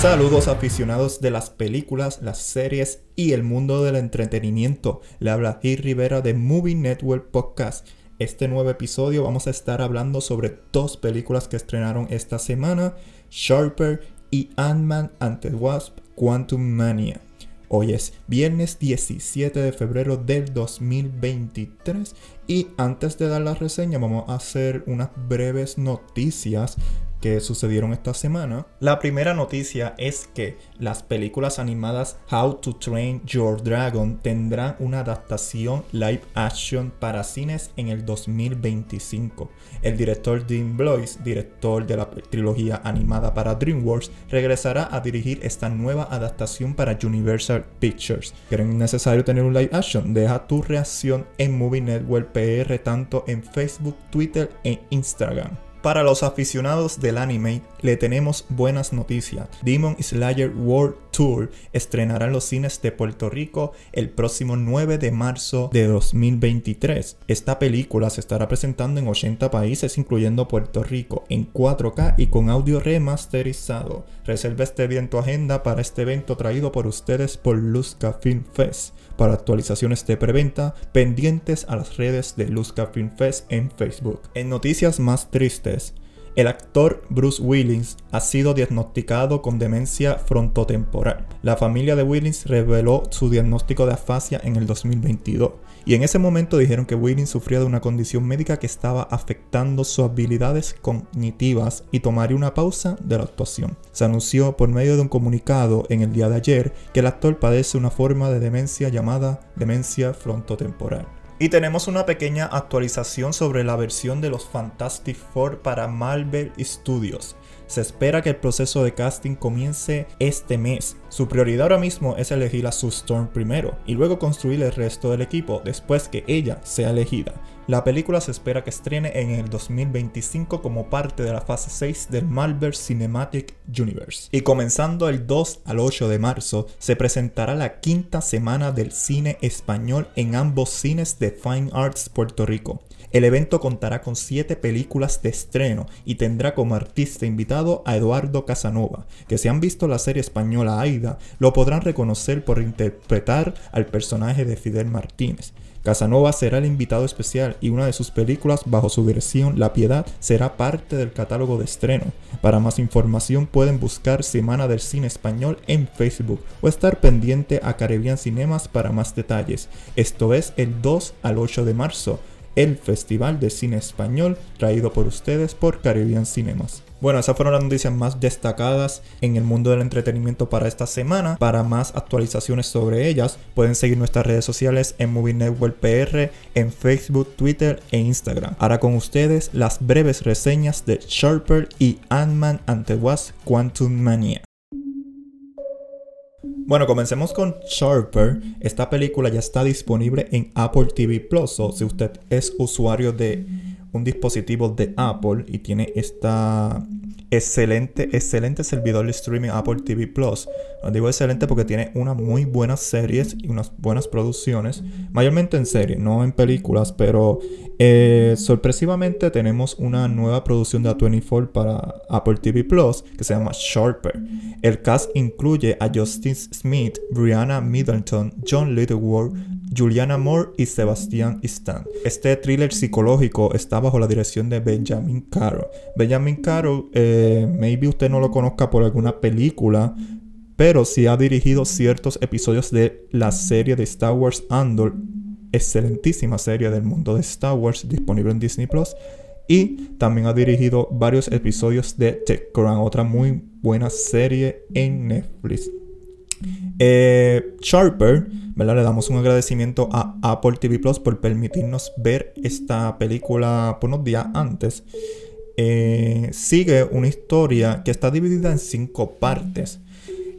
Saludos aficionados de las películas, las series y el mundo del entretenimiento. Le habla Gil Rivera de Movie Network Podcast. Este nuevo episodio vamos a estar hablando sobre dos películas que estrenaron esta semana, Sharper y Ant-Man and the Wasp Quantum Mania. Hoy es viernes 17 de febrero del 2023 y antes de dar la reseña vamos a hacer unas breves noticias sucedieron esta semana. La primera noticia es que las películas animadas How to Train Your Dragon tendrán una adaptación live action para cines en el 2025. El director Dean Blois, director de la trilogía animada para DreamWorks, regresará a dirigir esta nueva adaptación para Universal Pictures. ¿Creen necesario tener un live action? Deja tu reacción en Movie Network PR tanto en Facebook, Twitter e Instagram. Para los aficionados del anime, le tenemos buenas noticias. Demon Slayer World Tour estrenará en los cines de Puerto Rico el próximo 9 de marzo de 2023. Esta película se estará presentando en 80 países, incluyendo Puerto Rico, en 4K y con audio remasterizado. Reserva este día en tu agenda para este evento traído por ustedes por Luzca Film Fest. Para actualizaciones de preventa, pendientes a las redes de Luzca Film Fest en Facebook. En noticias más tristes, el actor Bruce Willis ha sido diagnosticado con demencia frontotemporal. La familia de Willis reveló su diagnóstico de afasia en el 2022 y en ese momento dijeron que Willis sufría de una condición médica que estaba afectando sus habilidades cognitivas y tomaría una pausa de la actuación. Se anunció por medio de un comunicado en el día de ayer que el actor padece una forma de demencia llamada demencia frontotemporal. Y tenemos una pequeña actualización sobre la versión de los Fantastic Four para Marvel Studios. Se espera que el proceso de casting comience este mes. Su prioridad ahora mismo es elegir a Sue Storm primero y luego construir el resto del equipo después que ella sea elegida. La película se espera que estrene en el 2025 como parte de la fase 6 del Marvel Cinematic Universe. Y comenzando el 2 al 8 de marzo, se presentará la quinta semana del cine español en ambos cines de Fine Arts Puerto Rico. El evento contará con 7 películas de estreno y tendrá como artista invitado a Eduardo Casanova, que si han visto la serie española Aida, lo podrán reconocer por interpretar al personaje de Fidel Martínez. Casanova será el invitado especial y una de sus películas bajo su dirección La Piedad será parte del catálogo de estreno. Para más información pueden buscar Semana del Cine Español en Facebook o estar pendiente a Caribbean Cinemas para más detalles. Esto es el 2 al 8 de marzo el Festival de Cine Español traído por ustedes por Caribbean Cinemas. Bueno, esas fueron las noticias más destacadas en el mundo del entretenimiento para esta semana. Para más actualizaciones sobre ellas, pueden seguir nuestras redes sociales en Movie Network PR, en Facebook, Twitter e Instagram. Ahora con ustedes las breves reseñas de Sharper y Ant-Man and the Wasp Quantum Mania. Bueno, comencemos con Sharper. Esta película ya está disponible en Apple TV Plus. O si usted es usuario de un dispositivo de Apple y tiene esta excelente, excelente servidor de streaming Apple TV Plus. digo excelente porque tiene unas muy buenas series y unas buenas producciones, mayormente en series, no en películas, pero eh, sorpresivamente tenemos una nueva producción de A24 para Apple TV Plus que se llama Sharper. El cast incluye a Justin Smith, Brianna Middleton, John Littleworth, Juliana Moore y Sebastian Stan. Este thriller psicológico está bajo la dirección de Benjamin Caro. Benjamin Caro, eh, maybe usted no lo conozca por alguna película, pero sí ha dirigido ciertos episodios de la serie de Star Wars Andor, excelentísima serie del mundo de Star Wars disponible en Disney Plus. Y también ha dirigido varios episodios de The Crown, otra muy buena serie en Netflix. Eh, Sharper. Le damos un agradecimiento a Apple TV Plus por permitirnos ver esta película por unos días antes. Eh, sigue una historia que está dividida en cinco partes.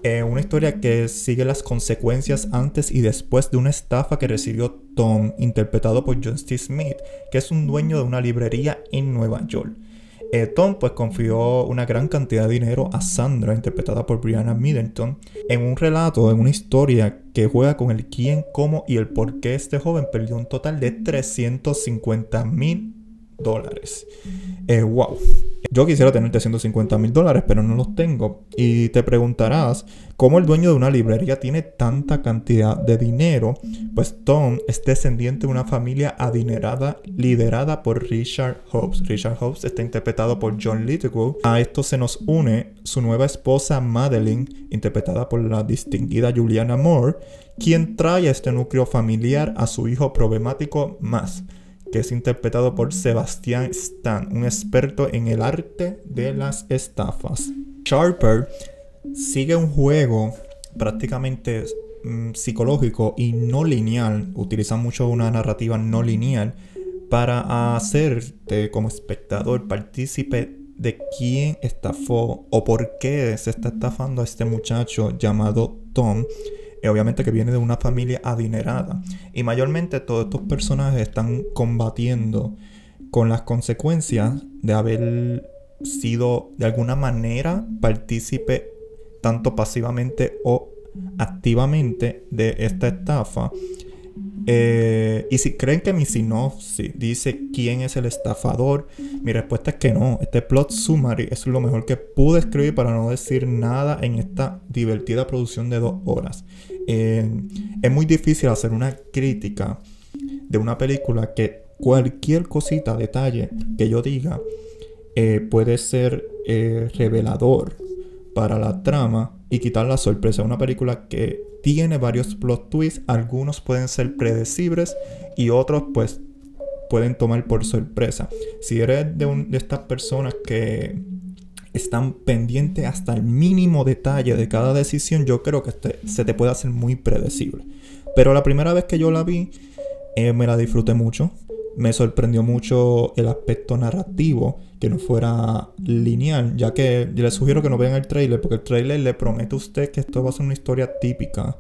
Eh, una historia que sigue las consecuencias antes y después de una estafa que recibió Tom, interpretado por John Steve Smith, que es un dueño de una librería en Nueva York. Eh, Tom pues confió una gran cantidad de dinero a Sandra, interpretada por Brianna Middleton, en un relato, en una historia que juega con el quién, cómo y el por qué este joven perdió un total de 350 mil dólares. Eh, wow. Yo quisiera tener 350 mil dólares, pero no los tengo. Y te preguntarás, ¿cómo el dueño de una librería tiene tanta cantidad de dinero? Pues Tom es descendiente de una familia adinerada liderada por Richard Hobbs. Richard Hobbs está interpretado por John Lithgow. A esto se nos une su nueva esposa Madeline, interpretada por la distinguida Juliana Moore, quien trae este núcleo familiar a su hijo problemático más que es interpretado por Sebastian Stan, un experto en el arte de las estafas. Sharper sigue un juego prácticamente mm, psicológico y no lineal, utiliza mucho una narrativa no lineal para hacerte como espectador partícipe de quién estafó o por qué se está estafando a este muchacho llamado Tom obviamente que viene de una familia adinerada. Y mayormente todos estos personajes están combatiendo con las consecuencias de haber sido de alguna manera partícipe tanto pasivamente o activamente de esta estafa. Eh, y si creen que mi sinopsis dice quién es el estafador, mi respuesta es que no. Este plot summary es lo mejor que pude escribir para no decir nada en esta divertida producción de dos horas. Eh, es muy difícil hacer una crítica de una película que cualquier cosita, detalle que yo diga eh, puede ser revelador para la trama y quitar la sorpresa. Una película que tiene varios plot twists, algunos pueden ser predecibles y otros pues pueden tomar por sorpresa. Si eres de, de estas personas que están pendientes hasta el mínimo detalle de cada decisión, yo creo que este, se te puede hacer muy predecible. Pero la primera vez que yo la vi, eh, me la disfruté mucho. Me sorprendió mucho el aspecto narrativo, que no fuera lineal, ya que yo les sugiero que no vean el trailer, porque el trailer le promete a usted que esto va a ser una historia típica.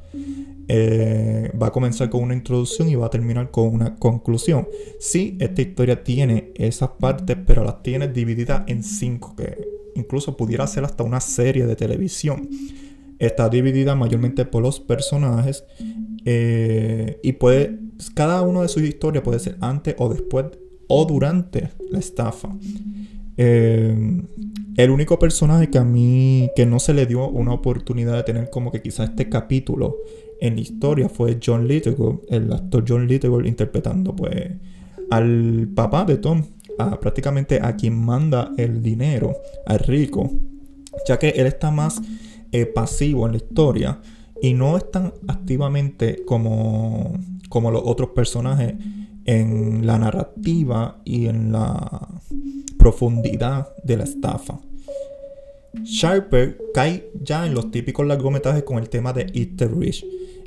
Eh, va a comenzar con una introducción y va a terminar con una conclusión. Sí, esta historia tiene esas partes, pero las tiene divididas en cinco, que incluso pudiera ser hasta una serie de televisión. Está dividida mayormente por los personajes eh, y puede, cada una de sus historias puede ser antes o después o durante la estafa. Eh, el único personaje que a mí que no se le dio una oportunidad de tener como que quizás este capítulo en la historia fue John Lithgow, el actor John Lithgow interpretando pues al papá de Tom, prácticamente a quien manda el dinero, al rico, ya que él está más pasivo en la historia y no es tan activamente como, como los otros personajes en la narrativa y en la profundidad de la estafa. Sharper cae ya en los típicos largometrajes con el tema de Eat the Rich,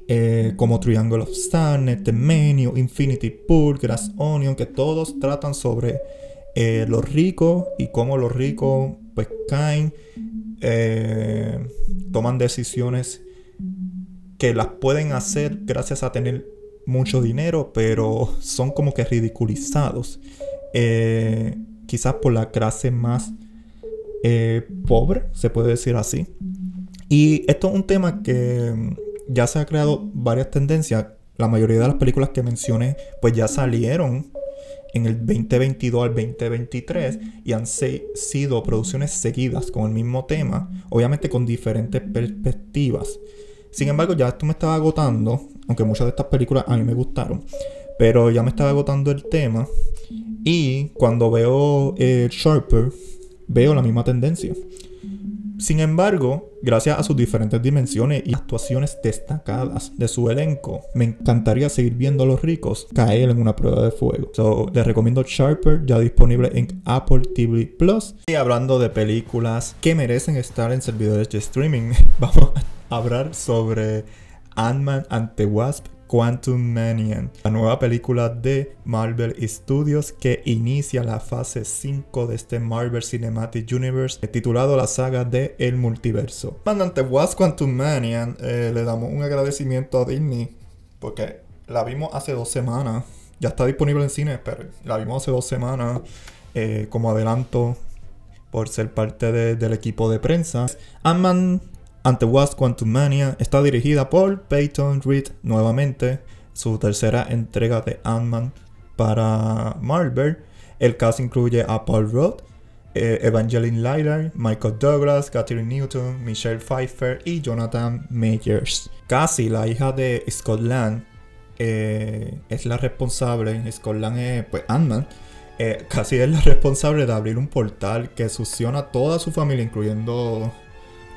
eh, como Triangle of Sadness, The Menu, Infinity Pool, Grass Onion, que todos tratan sobre eh, los ricos y cómo los ricos pues caen, eh, toman decisiones que las pueden hacer gracias a tener mucho dinero, pero son como que ridiculizados. quizás por la clase más pobre, se puede decir así. Y esto es un tema que ya se ha creado varias tendencias. La mayoría de las películas que mencioné, pues ya salieron en el 2022 al 2023 y han sido producciones seguidas con el mismo tema, obviamente con diferentes perspectivas. Sin embargo, ya esto me estaba agotando, aunque muchas de estas películas a mí me gustaron, pero ya me estaba agotando el tema. Y cuando veo Sharper, veo la misma tendencia. Sin embargo, gracias a sus diferentes dimensiones y actuaciones destacadas de su elenco, me encantaría seguir viendo a los ricos caer en una prueba de fuego. So, les recomiendo Sharper, ya disponible en Apple TV Plus. Y hablando de películas que merecen estar en servidores de streaming, vamos a hablar sobre Ant-Man and the Wasp Quantum Mania, la nueva película de Marvel Studios que inicia la fase 5 de este Marvel Cinematic Universe titulado la saga de El Multiverso. Mandante Was Quantum Mania, eh, le damos un agradecimiento a Disney porque la vimos hace dos semanas. Ya está disponible en cine, pero la vimos hace dos semanas eh, como adelanto por ser parte del equipo de prensa. Ant-Man ante Was Quantum Mania está dirigida por Peyton Reed nuevamente, su tercera entrega de Ant-Man para Marvel. El cast incluye a Paul Rudd, eh, Evangeline Lillar, Michael Douglas, Catherine Newton, Michelle Pfeiffer y Jonathan Majors. Cassie, la hija de Scott Lang, eh, es la responsable, Scott Lang es pues Ant-Man, eh, Cassie es la responsable de abrir un portal que succiona a toda su familia, incluyendo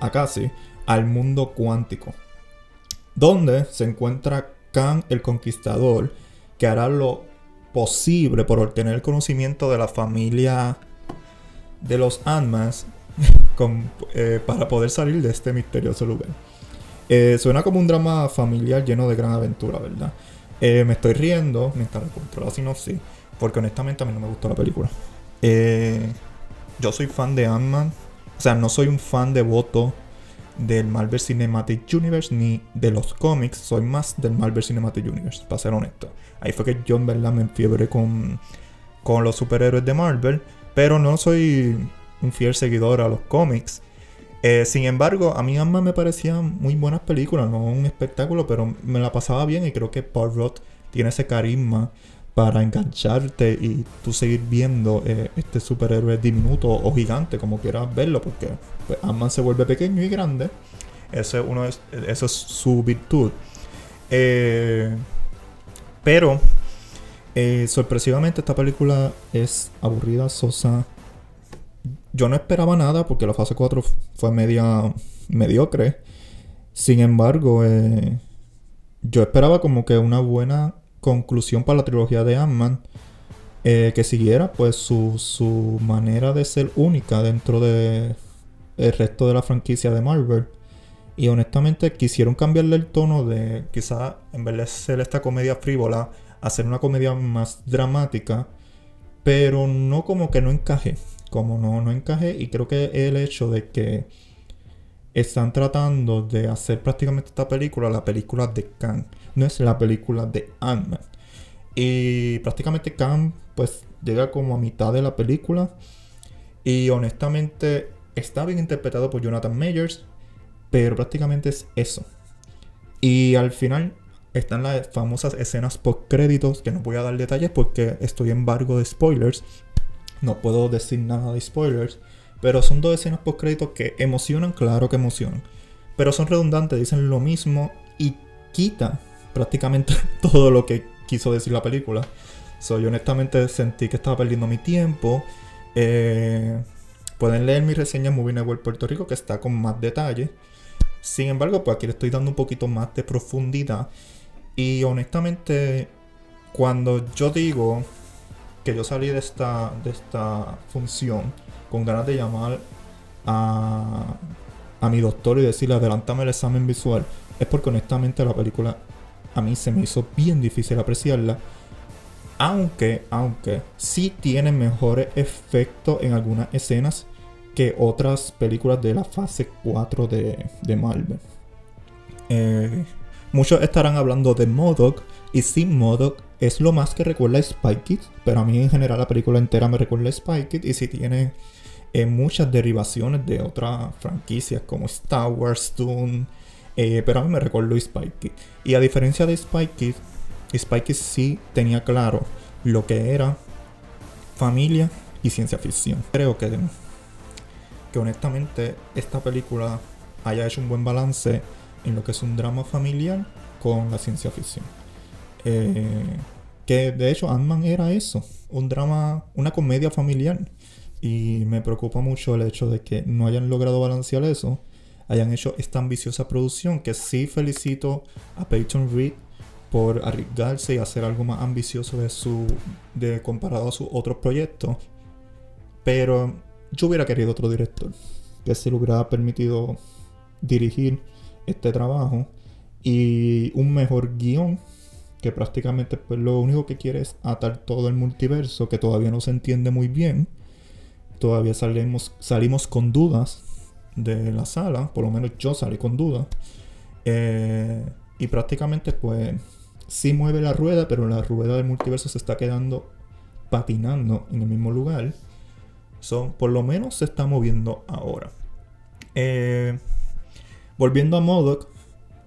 a Cassie, al mundo cuántico, donde se encuentra Khan el Conquistador, que hará lo posible por obtener el conocimiento de la familia de los Ant-Mans eh, para poder salir de este misterioso lugar. Eh, suena como un drama familiar lleno de gran aventura, ¿verdad? Eh, me estoy riendo mientras encuentro la sinopsis, porque honestamente a mí no me gustó la película. yo soy fan de Ant-Man, o sea, no soy un fan devoto del Marvel Cinematic Universe ni de los cómics, soy más del Marvel Cinematic Universe, para ser honesto. Ahí fue que yo en verdad me enfiebré con, con los superhéroes de Marvel, pero no soy un fiel seguidor a los cómics. Eh, sin embargo, a mí ambas me parecían muy buenas películas, no un espectáculo, pero me la pasaba bien y creo que Paul Roth tiene ese carisma para engancharte y tú seguir viendo eh, este superhéroe diminuto o gigante, como quieras verlo, porque pues, se vuelve pequeño y grande. Ese uno es, eso es su virtud. Eh, pero, sorpresivamente, esta película es aburrida, sosa, yo no esperaba nada porque la fase 4 fue media mediocre. Sin embargo, eh, yo esperaba como que una buena conclusión para la trilogía de Ant-Man. Eh, que siguiera pues su, su, manera de ser única dentro de el resto de la franquicia de Marvel. Y honestamente quisieron cambiarle el tono de quizá en vez de ser esta comedia frívola, hacer una comedia más dramática. Pero no como que no encaje como no, no encajé y creo que el hecho de que están tratando de hacer prácticamente esta película la película de Khan, no es la película de Ant-Man. Y prácticamente Khan pues llega como a mitad de la película y honestamente está bien interpretado por Jonathan Majors, pero prácticamente es eso. Y al final están las famosas escenas post créditos que no voy a dar detalles porque estoy embargo de spoilers, no puedo decir nada de spoilers. Pero son dos escenas post créditos que emocionan, claro que emocionan. Pero son redundantes, dicen lo mismo y quita prácticamente todo lo que quiso decir la película. So, yo honestamente sentí que estaba perdiendo mi tiempo. Eh, pueden leer mi reseña en Movie Network Puerto Rico que está con más detalle. Sin embargo, pues aquí le estoy dando un poquito más de profundidad. Y honestamente, cuando yo digo que yo salí de esta, de esta función con ganas de llamar a, a mi doctor y decirle adelántame el examen visual, es porque honestamente la película a mí se me hizo bien difícil apreciarla. Aunque, aunque sí tiene mejores efectos en algunas escenas que otras películas de la fase 4 de, de Marvel. Eh, muchos estarán hablando de Modoc y sin Modoc es lo más que recuerda a Spy Kids, pero a mí en general la película entera me recuerda a Spy Kids y si tiene eh, muchas derivaciones de otras franquicias como Star Wars, Toon, eh, pero a mí me recuerda a Spy Kids. Y a diferencia de Spy Kids, Spy Kids sí tenía claro lo que era familia y ciencia ficción. Creo que, que honestamente esta película haya hecho un buen balance en lo que es un drama familiar con la ciencia ficción. Eh, que de hecho Ant-Man era eso, un drama, una comedia familiar. Y me preocupa mucho el hecho de que no hayan logrado balancear eso, hayan hecho esta ambiciosa producción, que sí felicito a Peyton Reed por arriesgarse y hacer algo más ambicioso de su de comparado a sus otros proyectos. Pero yo hubiera querido otro director que se le hubiera permitido dirigir este trabajo y un mejor guion que prácticamente pues, lo único que quiere es atar todo el multiverso, que todavía no se entiende muy bien. Todavía salimos, salimos con dudas de la sala, por lo menos yo salí con dudas. Eh, y prácticamente pues sí mueve la rueda, pero la rueda del multiverso se está quedando patinando en el mismo lugar. Son, por lo menos se está moviendo ahora. Eh, volviendo a Modoc,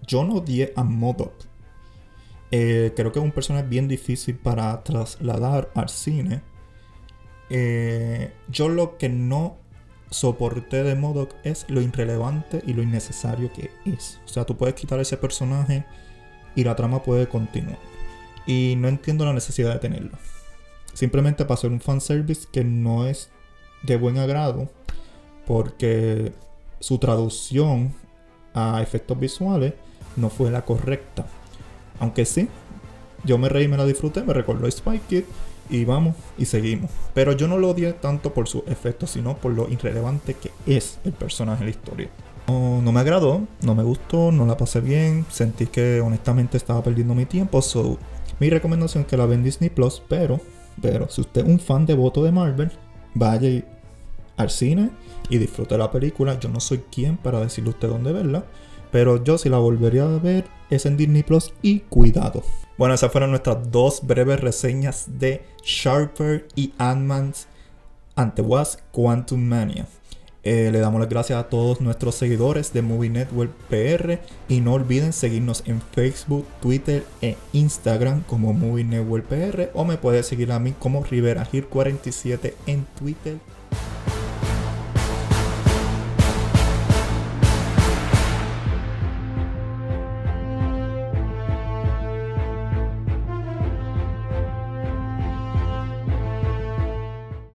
yo no di a Modoc eh, creo que es un personaje bien difícil para trasladar al cine. Eh, yo lo que no soporté de Modoc es lo irrelevante y lo innecesario que es. O sea, tú puedes quitar ese personaje y la trama puede continuar. Y no entiendo la necesidad de tenerlo. Simplemente para hacer un fanservice que no es de buen agrado porque su traducción a efectos visuales no fue la correcta. Aunque sí, yo me reí, me la disfruté, me recordó Spike Kid y vamos y seguimos. Pero yo no lo odié tanto por su efecto, sino por lo irrelevante que es el personaje en la historia. No, no, me agradó, no me gustó, no la pasé bien, sentí que honestamente estaba perdiendo mi tiempo. So, mi recomendación es que la ven Disney Plus, pero, pero si usted es un fan devoto de Marvel, vaya al cine y disfrute la película. Yo no soy quien para decirle a usted dónde verla, pero yo si la volvería a ver es en Disney Plus y cuidado. Bueno, esas fueron nuestras dos breves reseñas de Sharper y Ant-Man's ante Was Quantum Mania. Eh, le damos las gracias a todos nuestros seguidores de Movie Network PR y no olviden seguirnos en Facebook, Twitter e Instagram como Movie Network PR o me puede seguir a mí como Rivera 47 en Twitter